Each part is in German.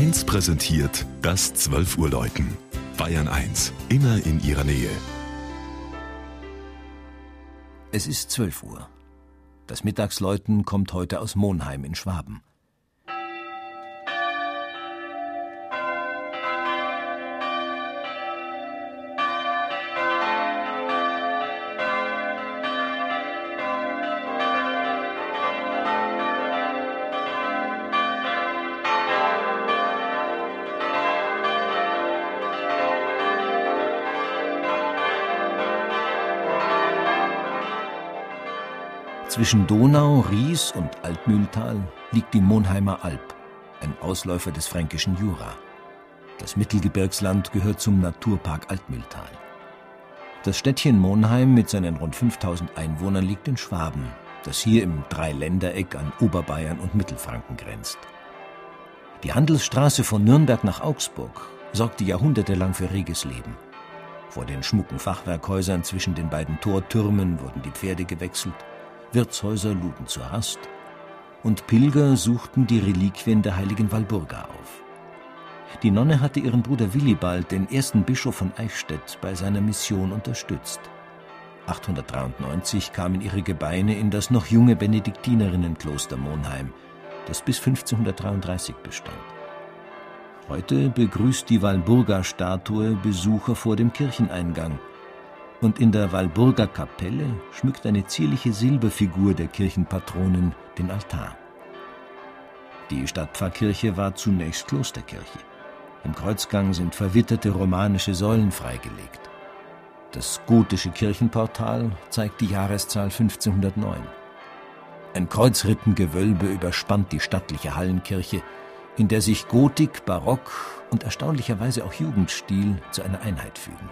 1 präsentiert das 12 Uhr Läuten. Bayern 1, immer in ihrer Nähe. Es ist 12 Uhr. Das Mittagsläuten kommt heute aus Monheim in Schwaben. Zwischen Donau, Ries und Altmühltal liegt die Monheimer Alb, ein Ausläufer des fränkischen Jura. Das Mittelgebirgsland gehört zum Naturpark Altmühltal. Das Städtchen Monheim mit seinen rund 5000 Einwohnern liegt in Schwaben, das hier im Dreiländereck an Oberbayern und Mittelfranken grenzt. Die Handelsstraße von Nürnberg nach Augsburg sorgte jahrhundertelang für reges Leben. Vor den schmucken Fachwerkhäusern zwischen den beiden Tortürmen wurden die Pferde gewechselt, Wirtshäuser luden zur Rast und Pilger suchten die Reliquien der heiligen Walburga auf. Die Nonne hatte ihren Bruder Willibald, den ersten Bischof von Eichstätt, bei seiner Mission unterstützt. 893 kamen ihre Gebeine in das noch junge Benediktinerinnenkloster Monheim, das bis 1533 bestand. Heute begrüßt die Walburga-Statue Besucher vor dem Kircheneingang – und in der Walburger Kapelle schmückt eine zierliche Silberfigur der Kirchenpatronin den Altar. Die Stadtpfarrkirche war zunächst Klosterkirche. Im Kreuzgang sind verwitterte romanische Säulen freigelegt. Das gotische Kirchenportal zeigt die Jahreszahl 1509. Ein Kreuzrippengewölbe überspannt die stattliche Hallenkirche, in der sich Gotik, Barock und erstaunlicherweise auch Jugendstil zu einer Einheit fügen.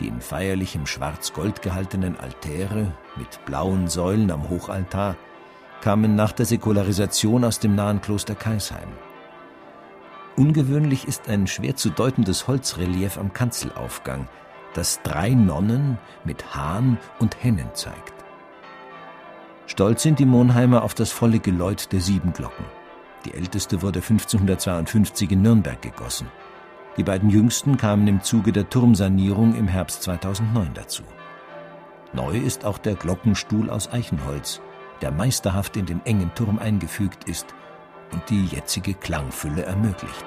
Die in feierlichem Schwarz-Gold gehaltenen Altäre mit blauen Säulen am Hochaltar kamen nach der Säkularisation aus dem nahen Kloster Kaisheim. Ungewöhnlich ist ein schwer zu deutendes Holzrelief am Kanzelaufgang, das drei Nonnen mit Hahn und Hennen zeigt. Stolz sind die Monheimer auf das volle Geläut der sieben Glocken. Die älteste wurde 1552 in Nürnberg gegossen. Die beiden jüngsten kamen im Zuge der Turmsanierung im Herbst 2009 dazu. Neu ist auch der Glockenstuhl aus Eichenholz, der meisterhaft in den engen Turm eingefügt ist und die jetzige Klangfülle ermöglicht.